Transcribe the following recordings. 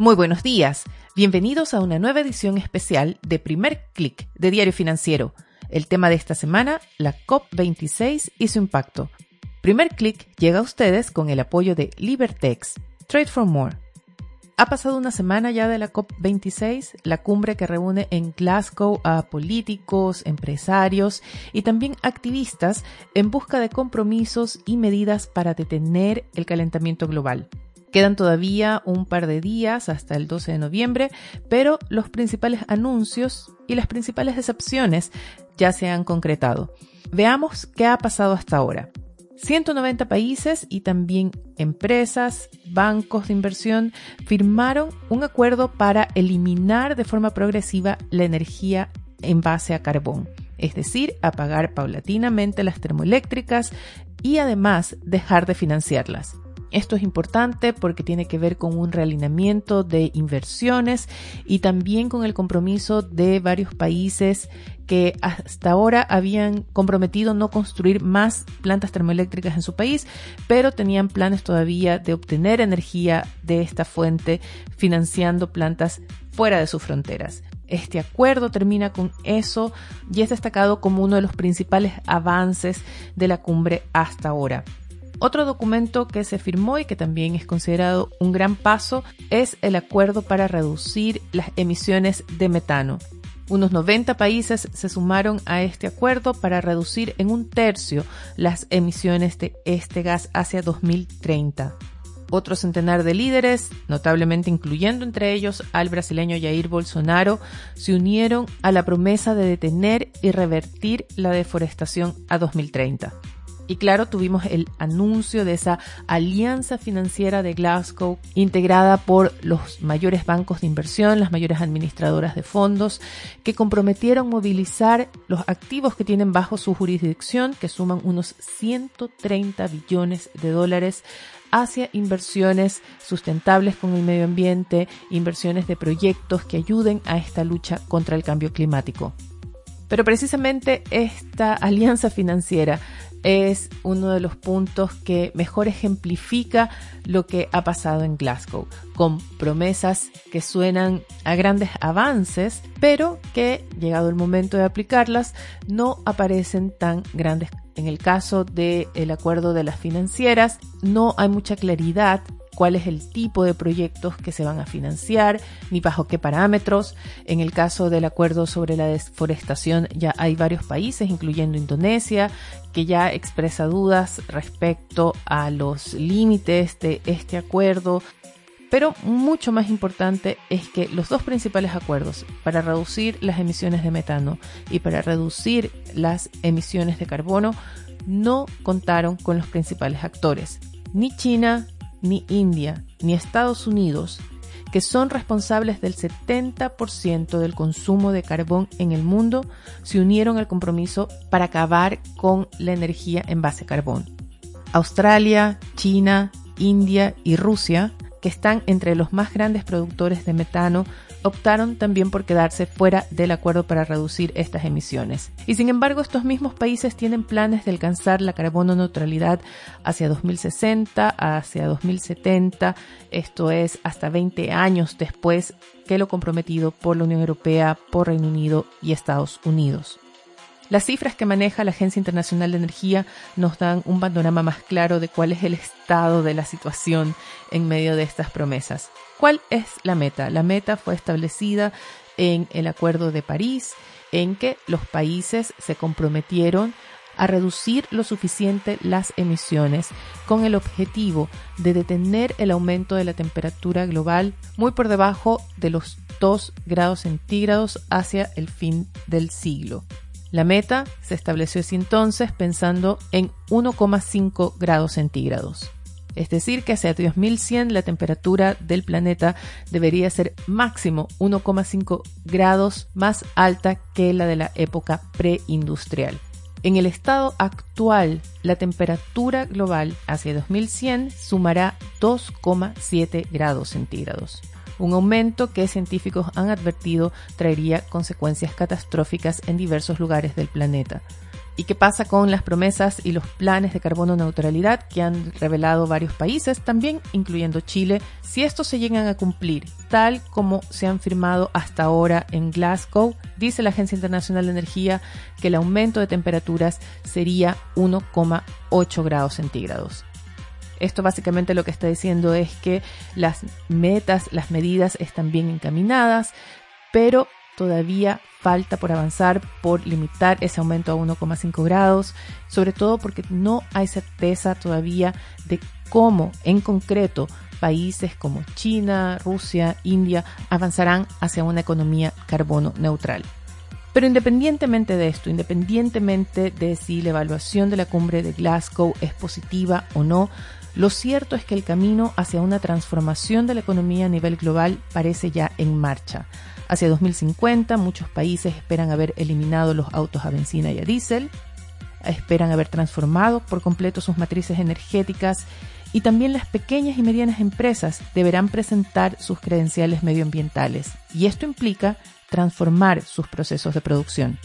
Muy buenos días. Bienvenidos a una nueva edición especial de Primer Click de Diario Financiero. El tema de esta semana, la COP26 y su impacto. Primer Click llega a ustedes con el apoyo de Libertex, Trade for More. Ha pasado una semana ya de la COP26, la cumbre que reúne en Glasgow a políticos, empresarios y también activistas en busca de compromisos y medidas para detener el calentamiento global. Quedan todavía un par de días hasta el 12 de noviembre, pero los principales anuncios y las principales decepciones ya se han concretado. Veamos qué ha pasado hasta ahora. 190 países y también empresas, bancos de inversión firmaron un acuerdo para eliminar de forma progresiva la energía en base a carbón, es decir, apagar paulatinamente las termoeléctricas y además dejar de financiarlas. Esto es importante porque tiene que ver con un realineamiento de inversiones y también con el compromiso de varios países que hasta ahora habían comprometido no construir más plantas termoeléctricas en su país, pero tenían planes todavía de obtener energía de esta fuente financiando plantas fuera de sus fronteras. Este acuerdo termina con eso y es destacado como uno de los principales avances de la cumbre hasta ahora. Otro documento que se firmó y que también es considerado un gran paso es el acuerdo para reducir las emisiones de metano. Unos 90 países se sumaron a este acuerdo para reducir en un tercio las emisiones de este gas hacia 2030. Otro centenar de líderes, notablemente incluyendo entre ellos al brasileño Jair Bolsonaro, se unieron a la promesa de detener y revertir la deforestación a 2030. Y claro, tuvimos el anuncio de esa alianza financiera de Glasgow integrada por los mayores bancos de inversión, las mayores administradoras de fondos, que comprometieron movilizar los activos que tienen bajo su jurisdicción, que suman unos 130 billones de dólares hacia inversiones sustentables con el medio ambiente, inversiones de proyectos que ayuden a esta lucha contra el cambio climático. Pero precisamente esta alianza financiera es uno de los puntos que mejor ejemplifica lo que ha pasado en Glasgow, con promesas que suenan a grandes avances, pero que, llegado el momento de aplicarlas, no aparecen tan grandes. En el caso del acuerdo de las financieras, no hay mucha claridad cuál es el tipo de proyectos que se van a financiar, ni bajo qué parámetros. En el caso del acuerdo sobre la deforestación ya hay varios países, incluyendo Indonesia, que ya expresa dudas respecto a los límites de este acuerdo. Pero mucho más importante es que los dos principales acuerdos para reducir las emisiones de metano y para reducir las emisiones de carbono no contaron con los principales actores, ni China ni India, ni Estados Unidos, que son responsables del 70% del consumo de carbón en el mundo, se unieron al compromiso para acabar con la energía en base a carbón. Australia, China, India y Rusia, que están entre los más grandes productores de metano, optaron también por quedarse fuera del acuerdo para reducir estas emisiones. Y sin embargo, estos mismos países tienen planes de alcanzar la carbono neutralidad hacia 2060, hacia 2070, esto es hasta 20 años después que lo comprometido por la Unión Europea, por Reino Unido y Estados Unidos. Las cifras que maneja la Agencia Internacional de Energía nos dan un panorama más claro de cuál es el estado de la situación en medio de estas promesas. ¿Cuál es la meta? La meta fue establecida en el Acuerdo de París, en que los países se comprometieron a reducir lo suficiente las emisiones con el objetivo de detener el aumento de la temperatura global muy por debajo de los 2 grados centígrados hacia el fin del siglo. La meta se estableció así entonces pensando en 1,5 grados centígrados. Es decir, que hacia 2100 la temperatura del planeta debería ser máximo 1,5 grados más alta que la de la época preindustrial. En el estado actual, la temperatura global hacia 2100 sumará 2,7 grados centígrados un aumento que científicos han advertido traería consecuencias catastróficas en diversos lugares del planeta. ¿Y qué pasa con las promesas y los planes de carbono neutralidad que han revelado varios países, también incluyendo Chile, si estos se llegan a cumplir tal como se han firmado hasta ahora en Glasgow? Dice la Agencia Internacional de Energía que el aumento de temperaturas sería 1,8 grados centígrados. Esto básicamente lo que está diciendo es que las metas, las medidas están bien encaminadas, pero todavía falta por avanzar por limitar ese aumento a 1,5 grados, sobre todo porque no hay certeza todavía de cómo en concreto países como China, Rusia, India avanzarán hacia una economía carbono neutral. Pero independientemente de esto, independientemente de si la evaluación de la cumbre de Glasgow es positiva o no, lo cierto es que el camino hacia una transformación de la economía a nivel global parece ya en marcha. Hacia 2050 muchos países esperan haber eliminado los autos a benzina y a diésel, esperan haber transformado por completo sus matrices energéticas y también las pequeñas y medianas empresas deberán presentar sus credenciales medioambientales y esto implica transformar sus procesos de producción.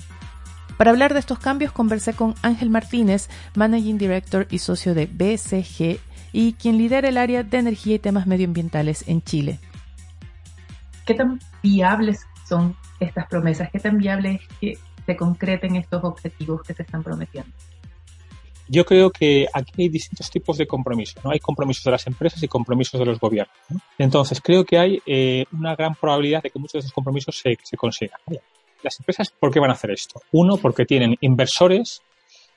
Para hablar de estos cambios conversé con Ángel Martínez, Managing Director y socio de BCG y quien lidera el área de energía y temas medioambientales en Chile. ¿Qué tan viables son estas promesas? ¿Qué tan viable es que se concreten estos objetivos que se están prometiendo? Yo creo que aquí hay distintos tipos de compromisos. ¿no? Hay compromisos de las empresas y compromisos de los gobiernos. Entonces, creo que hay eh, una gran probabilidad de que muchos de esos compromisos se, se consigan. Las empresas, ¿por qué van a hacer esto? Uno, porque tienen inversores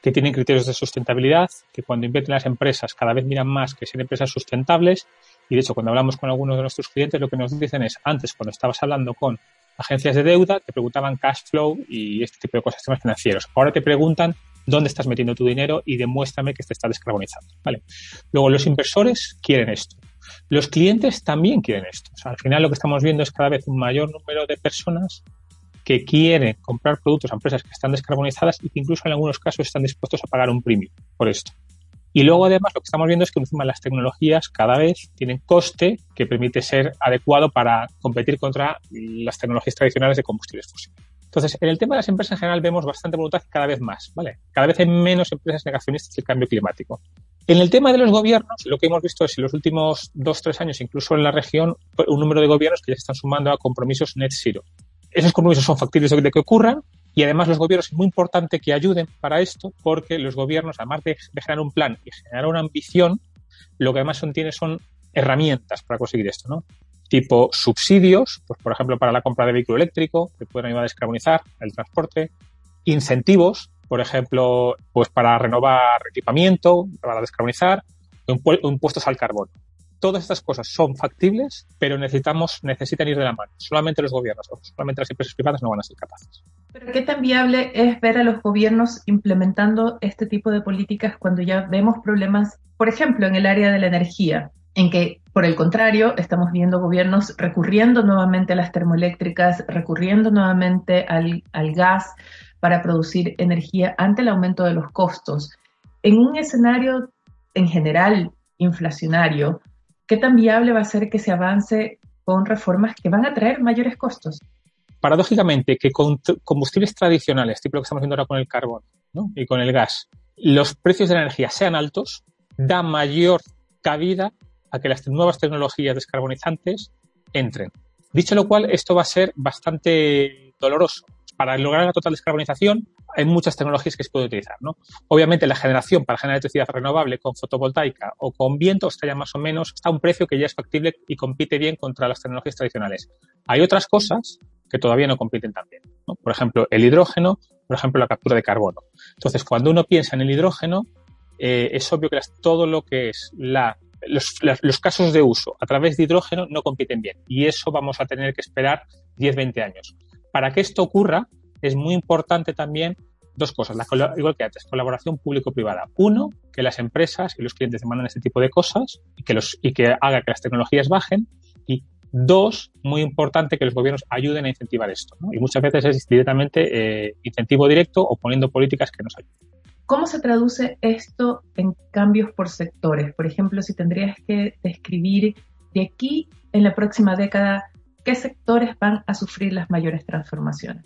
que tienen criterios de sustentabilidad, que cuando invierten las empresas cada vez miran más que sean empresas sustentables. Y de hecho, cuando hablamos con algunos de nuestros clientes, lo que nos dicen es, antes cuando estabas hablando con agencias de deuda, te preguntaban cash flow y este tipo de cosas, temas financieros. Ahora te preguntan dónde estás metiendo tu dinero y demuéstrame que te está descarbonizando. ¿vale? Luego, los inversores quieren esto. Los clientes también quieren esto. al final lo que estamos viendo es cada vez un mayor número de personas que quieren comprar productos a empresas que están descarbonizadas y que incluso en algunos casos están dispuestos a pagar un premium por esto. Y luego además lo que estamos viendo es que encima las tecnologías cada vez tienen coste que permite ser adecuado para competir contra las tecnologías tradicionales de combustibles fósiles. Entonces, en el tema de las empresas en general vemos bastante voluntad cada vez más, ¿vale? Cada vez hay menos empresas negacionistas del cambio climático. En el tema de los gobiernos, lo que hemos visto es en los últimos dos, tres años, incluso en la región, un número de gobiernos que ya se están sumando a compromisos net zero esos compromisos son factibles de que ocurran y además los gobiernos es muy importante que ayuden para esto porque los gobiernos, además de, generar un plan y generar una ambición, lo que además son, tiene son herramientas para conseguir esto, ¿no? Tipo subsidios, pues por ejemplo para la compra de vehículo eléctrico, que pueden ayudar a descarbonizar el transporte, incentivos, por ejemplo, pues para renovar equipamiento, para descarbonizar, impuestos al carbono todas estas cosas son factibles, pero necesitamos, necesitan ir de la mano. Solamente los gobiernos, solamente las empresas privadas no van a ser capaces. Pero ¿qué tan viable es ver a los gobiernos implementando este tipo de políticas cuando ya vemos problemas, por ejemplo, en el área de la energía, en que, por el contrario, estamos viendo gobiernos recurriendo nuevamente a las termoeléctricas, recurriendo nuevamente al, al gas para producir energía ante el aumento de los costos? En un escenario en general inflacionario, ¿qué tan viable va a ser que se avance con reformas que van a traer mayores costos? Paradójicamente, que con combustibles tradicionales, tipo lo que estamos viendo ahora con el carbón y con el gas, los precios de la energía sean altos, da mayor cabida a que las nuevas tecnologías descarbonizantes entren. Dicho lo cual, esto va a ser bastante doloroso. Para lograr la total descarbonización, hay muchas tecnologías que se puede utilizar, ¿no? Obviamente la generación para generar electricidad renovable con fotovoltaica o con viento está ya más o menos, está a un precio que ya es factible y compite bien contra las tecnologías tradicionales. Hay otras cosas que todavía no compiten tan bien, Por ejemplo, el hidrógeno, por ejemplo, la captura de carbono. Entonces, cuando uno piensa en el hidrógeno, eh, es obvio que todo lo que es la los, los, casos de uso a través de hidrógeno no compiten bien y eso vamos a tener que esperar 10-20 años. Para que esto ocurra, es muy importante también dos cosas, igual que antes, colaboración público-privada. Uno, que las empresas y los clientes demandan este tipo de cosas y que, los, y que haga que las tecnologías bajen. Y dos, muy importante, que los gobiernos ayuden a incentivar esto. Y muchas veces es directamente eh, incentivo directo o poniendo políticas que nos ayuden. ¿Cómo se traduce esto en cambios por sectores? Por ejemplo, si tendrías que describir de aquí en la próxima década, ¿qué sectores van a sufrir las mayores transformaciones?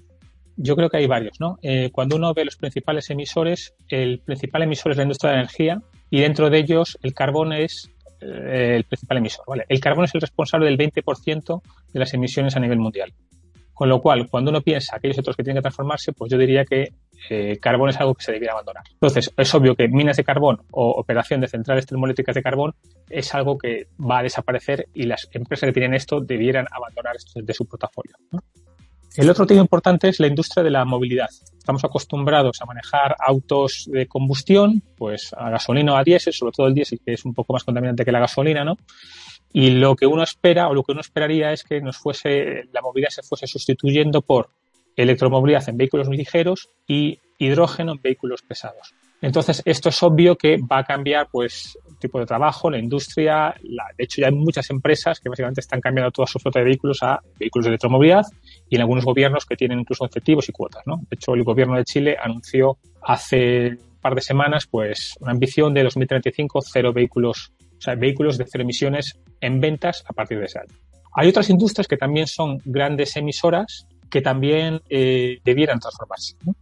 Yo creo que hay varios, ¿no? Eh, cuando uno ve los principales emisores, el principal emisor es la industria de energía y dentro de ellos el carbón es eh, el principal emisor, ¿vale? El carbón es el responsable del 20% de las emisiones a nivel mundial. Con lo cual, cuando uno piensa aquellos otros que tienen que transformarse, pues yo diría que eh, carbón es algo que se debiera abandonar. Entonces, es obvio que minas de carbón o operación de centrales termoeléctricas de carbón es algo que va a desaparecer y las empresas que tienen esto debieran abandonar esto de su portafolio. El otro tema importante es la industria de la movilidad. Estamos acostumbrados a manejar autos de combustión, pues a gasolina o a diésel, sobre todo el diésel, que es un poco más contaminante que la gasolina, ¿no? Y lo que uno espera o lo que uno esperaría es que nos fuese, la movilidad se fuese sustituyendo por electromovilidad en vehículos ligeros y hidrógeno en vehículos pesados. Entonces, esto es obvio que va a cambiar, pues, tipo de trabajo, la industria. de hecho, ya hay muchas empresas que básicamente están cambiando toda su flota de vehículos a vehículos de electromovilidad y en algunos gobiernos que tienen incluso objetivos y cuotas, ¿no? De hecho, el gobierno de Chile anunció hace un par de semanas, pues, una ambición de 2035 cero vehículos, o sea, vehículos de cero emisiones en ventas a partir de ese año. Hay otras industrias que también son grandes emisoras que también eh, debieran transformarse. ¿no?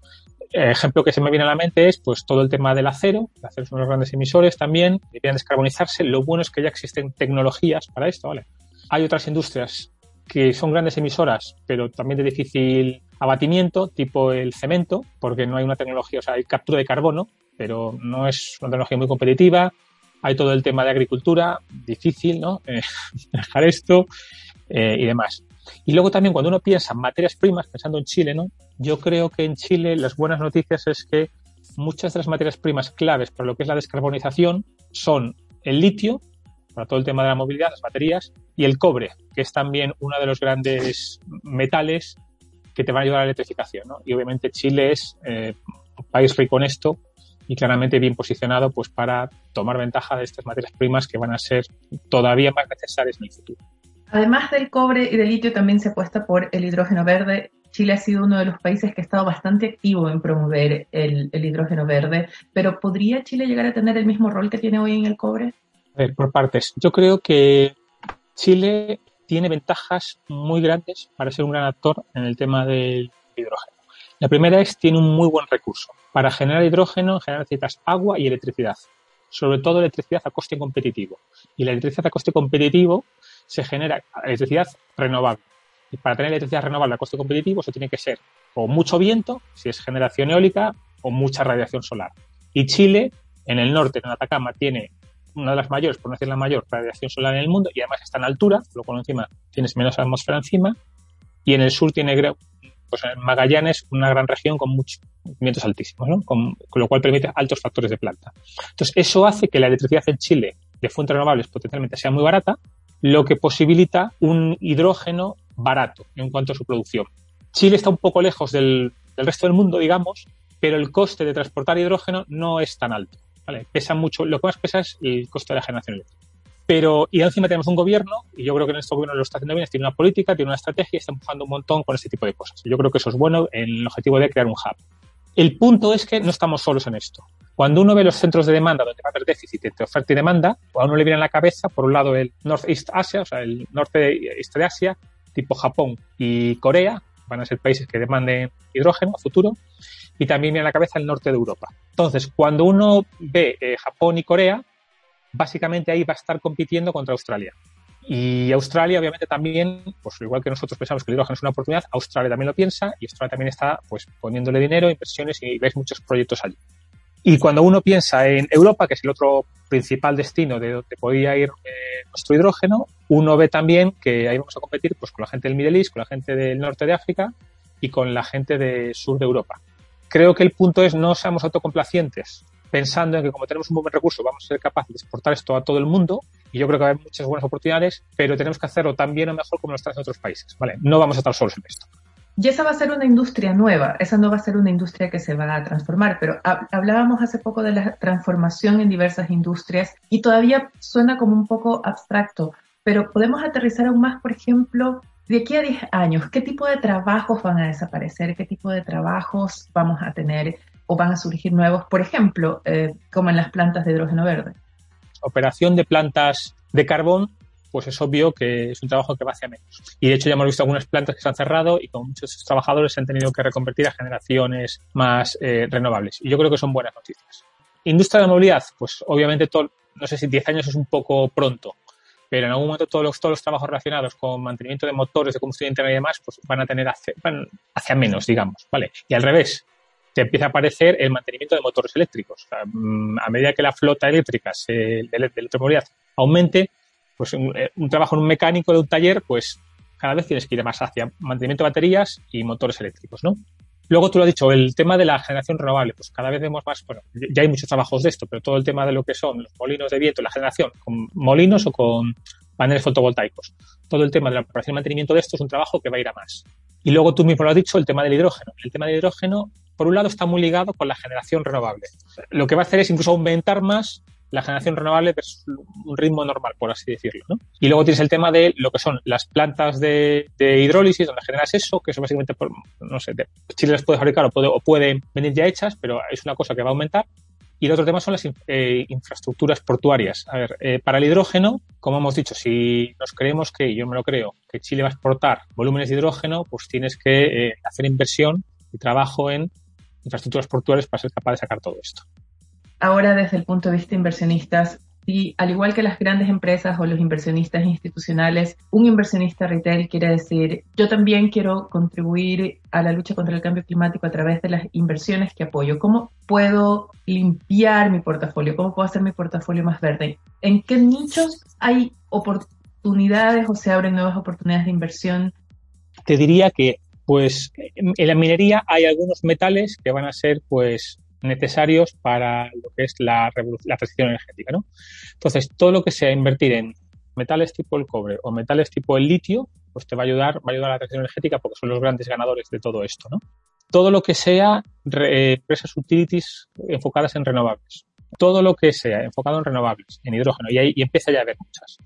ejemplo que se me viene a la mente es pues todo el tema del acero. El acero de los grandes emisores también, deberían descarbonizarse. Lo bueno es que ya existen tecnologías para esto, ¿vale? Hay otras industrias que son grandes emisoras, pero también de difícil abatimiento, tipo el cemento, porque no hay una tecnología, o sea, hay captura de carbono, pero no es una tecnología muy competitiva. Hay todo el tema de agricultura, difícil, ¿no? Eh, dejar esto eh, y demás. Y luego también cuando uno piensa en materias primas, pensando en Chile, ¿no? Yo creo que en Chile las buenas noticias es que muchas de las materias primas claves para lo que es la descarbonización son el litio, para todo el tema de la movilidad, las baterías, y el cobre, que es también uno de los grandes metales que te van a ayudar a la electrificación. ¿no? Y obviamente Chile es eh, un país rico en esto y claramente bien posicionado pues para tomar ventaja de estas materias primas que van a ser todavía más necesarias en el futuro. Además del cobre y del litio, también se apuesta por el hidrógeno verde. Chile ha sido uno de los países que ha estado bastante activo en promover el, hidrógeno verde, pero ¿podría Chile llegar a tener el mismo rol que tiene hoy en el cobre? A ver, por partes. Yo creo que Chile tiene ventajas muy grandes para ser un gran actor en el tema del. La primera es tiene un muy buen recurso. Para generar hidrógeno, en general necesitas agua y electricidad. Sobre todo electricidad a coste competitivo. Y la electricidad a coste competitivo se genera electricidad renovable. Y para tener electricidad renovable a coste competitivo, eso tiene que ser o mucho viento, si es generación eólica, o mucha radiación solar. Y Chile, en el norte, en Atacama, tiene una de las mayores, por no decir la mayor, radiación solar en el mundo y además está en altura, lo cual encima tienes menos atmósfera encima. Y en el sur tiene, pues en Magallanes, una gran región con muchos vientos altísimos, con, lo cual permite altos factores de planta. Entonces, eso hace que la electricidad en Chile de fuentes renovables potencialmente sea muy barata lo que posibilita un hidrógeno barato en cuanto a su producción. Chile está un poco lejos del, resto del mundo, digamos, pero el coste de transportar hidrógeno no es tan alto. Pesa mucho, lo que más pesa es el coste de la generación eléctrica. Pero, y encima tenemos un gobierno, y yo creo que en este gobierno lo está haciendo bien, tiene una política, tiene una estrategia está empujando un montón con este tipo de cosas. Yo creo que eso es bueno en el objetivo de crear un hub. El punto es que no estamos solos en esto. Cuando uno ve los centros de demanda donde va a haber déficit entre oferta y demanda, a uno le viene en la cabeza, por un lado, el Northeast Asia, o sea, el norte este de Asia, tipo Japón y Corea, van a ser países que demanden hidrógeno a futuro, y también viene a la cabeza el norte de Europa. Entonces, cuando uno ve eh, Japón y Corea, básicamente ahí va a estar compitiendo contra Australia. Y Australia, obviamente, también, pues igual que nosotros pensamos que el hidrógeno es una oportunidad, Australia también lo piensa y Australia también está pues poniéndole dinero, inversiones y ves muchos proyectos allí. Y cuando uno piensa en Europa, que es el otro principal destino de donde podría ir eh, nuestro hidrógeno, uno ve también que ahí vamos a competir pues, con la gente del Middle East, con la gente del norte de África y con la gente del sur de Europa. Creo que el punto es no seamos autocomplacientes pensando en que como tenemos un buen recurso vamos a ser capaces de exportar esto a todo el mundo y yo creo que va a haber muchas buenas oportunidades, pero tenemos que hacerlo tan bien o mejor como lo están en otros países. ¿vale? No vamos a estar solos en esto. Y esa va a ser una industria nueva, esa no va a ser una industria que se va a transformar, pero hablábamos hace poco de la transformación en diversas industrias y todavía suena como un poco abstracto, pero podemos aterrizar aún más, por ejemplo, de aquí a 10 años, ¿qué tipo de trabajos van a desaparecer? ¿Qué tipo de trabajos vamos a tener o van a surgir nuevos, por ejemplo, eh, como en las plantas de hidrógeno verde? Operación de plantas de carbón pues es obvio que es un trabajo que va hacia menos. Y de hecho ya hemos visto algunas plantas que se han cerrado y con muchos trabajadores se han tenido que reconvertir a generaciones más eh, renovables. Y yo creo que son buenas noticias. Industria de la movilidad, pues obviamente todo, no sé si 10 años es un poco pronto, pero en algún momento todos los, todos los trabajos relacionados con mantenimiento de motores de combustión interna y demás, pues van a tener hacia, hacia menos, digamos, ¿vale? Y al revés, te empieza a aparecer el mantenimiento de motores eléctricos. Mm, a medida que la flota eléctrica se, de, de electromovilidad aumente, pues eh, un, trabajo en un mecánico de un taller, pues cada vez tienes que ir más hacia mantenimiento de baterías y motores eléctricos, ¿no? Luego tú lo has dicho, el tema de la generación renovable, pues cada vez vemos más, bueno, ya hay muchos trabajos de esto, pero todo el tema de lo que son los molinos de viento, la generación con molinos o con paneles fotovoltaicos. Todo el tema de la operación y mantenimiento de esto es un trabajo que va a ir a más. Y luego tú mismo lo has dicho, el tema del hidrógeno. El tema del hidrógeno, por un lado, está muy ligado con la generación renovable. Lo que va a hacer es incluso aumentar más la generación renovable es un ritmo normal, por así decirlo. ¿no? Y luego tienes el tema de lo que son las plantas de, hidrólisis, donde generas eso, que eso básicamente, no sé, Chile las puede fabricar o puede, o puede venir ya hechas, pero es una cosa que va a aumentar. Y el otro tema son las eh, infraestructuras portuarias. A ver, eh, para el hidrógeno, como hemos dicho, si nos creemos que, yo me lo creo, que Chile va a exportar volúmenes de hidrógeno, pues tienes que eh, hacer inversión y trabajo en infraestructuras portuarias para ser capaz de sacar todo esto ahora desde el punto de vista inversionistas, y al igual que las grandes empresas o los inversionistas institucionales, un inversionista retail quiere decir, yo también quiero contribuir a la lucha contra el cambio climático a través de las inversiones que apoyo. ¿Cómo puedo limpiar mi portafolio? ¿Cómo puedo hacer mi portafolio más verde? ¿En qué nichos hay oportunidades o se abren nuevas oportunidades de inversión? Te diría que, pues, en la minería hay algunos metales que van a ser, pues, necesarios para lo que es la, la transición energética. ¿no? Entonces, todo lo que sea invertir en metales tipo el cobre o metales tipo el litio, pues te va a ayudar, va a ayudar a la transición energética porque son los grandes ganadores de todo esto. ¿no? Todo lo que sea empresas utilities enfocadas en renovables. Todo lo que sea enfocado en renovables, en hidrógeno, y ahí y empieza ya a haber muchas.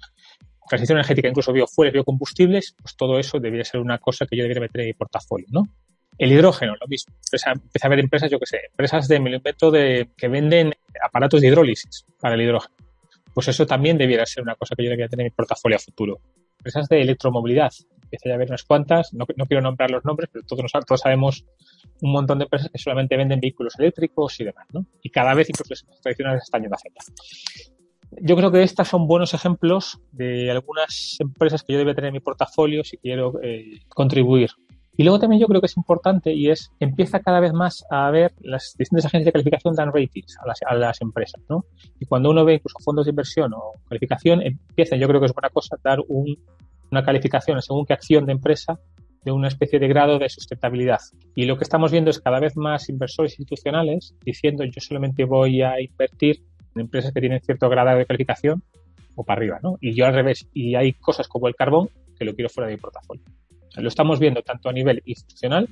Transición energética, incluso biofueles, biocombustibles, pues todo eso debería ser una cosa que yo debería meter en mi portafolio, ¿no? El hidrógeno, lo mismo. Empieza, a haber empresas, yo que sé, empresas de invento de, que venden aparatos de hidrólisis para el hidrógeno. Pues eso también debiera ser una cosa que yo debería tener en mi portafolio a futuro. Empresas de electromovilidad. Empieza a haber unas cuantas, no, quiero nombrar los nombres, pero todos, todos sabemos un montón de empresas que solamente venden vehículos eléctricos y demás, ¿no? Y cada vez incluso las tradicionales están yendo hacia allá. Yo creo que estas son buenos ejemplos de algunas empresas que yo debería tener en mi portafolio si quiero eh, contribuir y luego también yo creo que es importante y es, empieza cada vez más a ver las distintas agencias de calificación dan ratings a las, a las empresas, ¿no? Y cuando uno ve incluso fondos de inversión o calificación, empiezan, yo creo que es buena cosa, dar un, una calificación según qué acción de empresa de una especie de grado de sustentabilidad. Y lo que estamos viendo es cada vez más inversores institucionales diciendo yo solamente voy a invertir empresas que tienen cierto grado de calificación o para arriba, ¿no? Y yo al revés. Y hay cosas como el carbón que lo quiero fuera de mi portafolio. Lo estamos viendo tanto a nivel institucional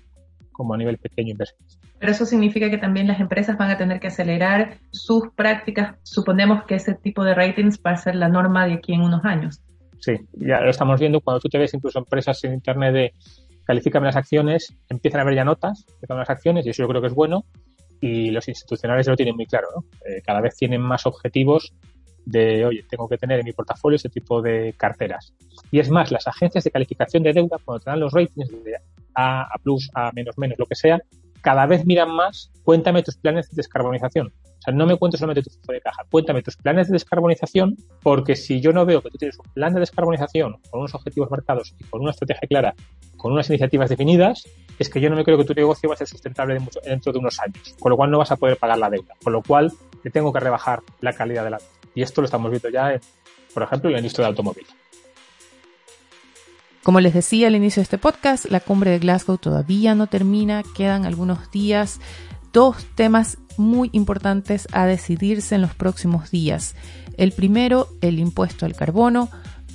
como a nivel pequeño inversionista. Pero eso significa que también las empresas van a tener que acelerar sus prácticas. Suponemos que ese tipo de ratings va a ser la norma de aquí en unos años. Sí, ya lo estamos viendo cuando tú te ves incluso empresas en Internet de califícame las acciones, empiezan a ver ya notas de las acciones y eso yo creo que es bueno y los institucionales lo tienen muy claro, ¿no? Eh, cada vez tienen más objetivos de, oye, tengo que tener en mi portafolio ese tipo de carteras. Y es más, las agencias de calificación de deuda, cuando te dan los ratings de A, A+, A lo que sea, cada vez miran más, cuéntame tus planes de descarbonización. O sea, no me cuentes solamente tu flujo de caja, cuéntame tus planes de descarbonización, porque si yo no veo que tú tienes un plan de descarbonización con unos objetivos marcados y con una estrategia clara, con unas iniciativas definidas, es que yo no me creo que tu negocio va a ser sustentable dentro de unos años, con lo cual no vas a poder pagar la deuda, con lo cual te tengo que rebajar la calidad de la deuda. Y esto lo estamos viendo ya, por ejemplo, en la industria del automóvil. Como les decía al inicio de este podcast, la cumbre de Glasgow todavía no termina, quedan algunos días, dos temas muy importantes a decidirse en los próximos días. El primero, el impuesto al carbono,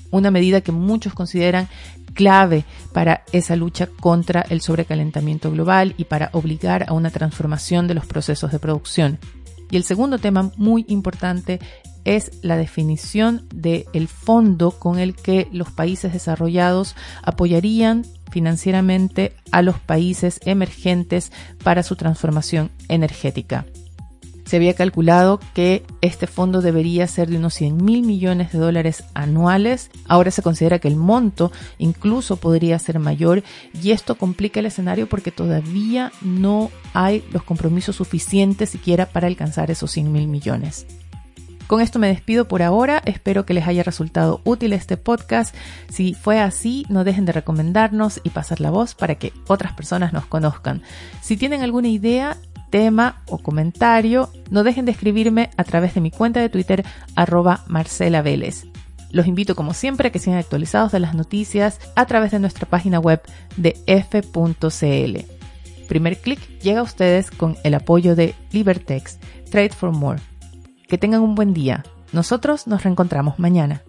una medida que muchos consideran clave para esa lucha contra el sobrecalentamiento global y para obligar a una transformación de los procesos de producción. Y el segundo tema muy importante es la definición del fondo con el que los países desarrollados apoyarían financieramente a los países emergentes para su transformación energética. Se había calculado que este fondo debería ser de unos 100 mil millones de dólares anuales. Ahora se considera que el monto incluso podría ser mayor y esto complica el escenario porque todavía no hay los compromisos suficientes siquiera para alcanzar esos 100 mil millones. Con esto me despido por ahora, espero que les haya resultado útil este podcast. Si fue así, no dejen de recomendarnos y pasar la voz para que otras personas nos conozcan. Si tienen alguna idea, tema o comentario, no dejen de escribirme a través de mi cuenta de Twitter arroba Marcela. Los invito como siempre a que sean actualizados de las noticias a través de nuestra página web de f.cl. Primer clic llega a ustedes con el apoyo de Libertex, Trade for More. Que tengan un buen día. Nosotros nos reencontramos mañana.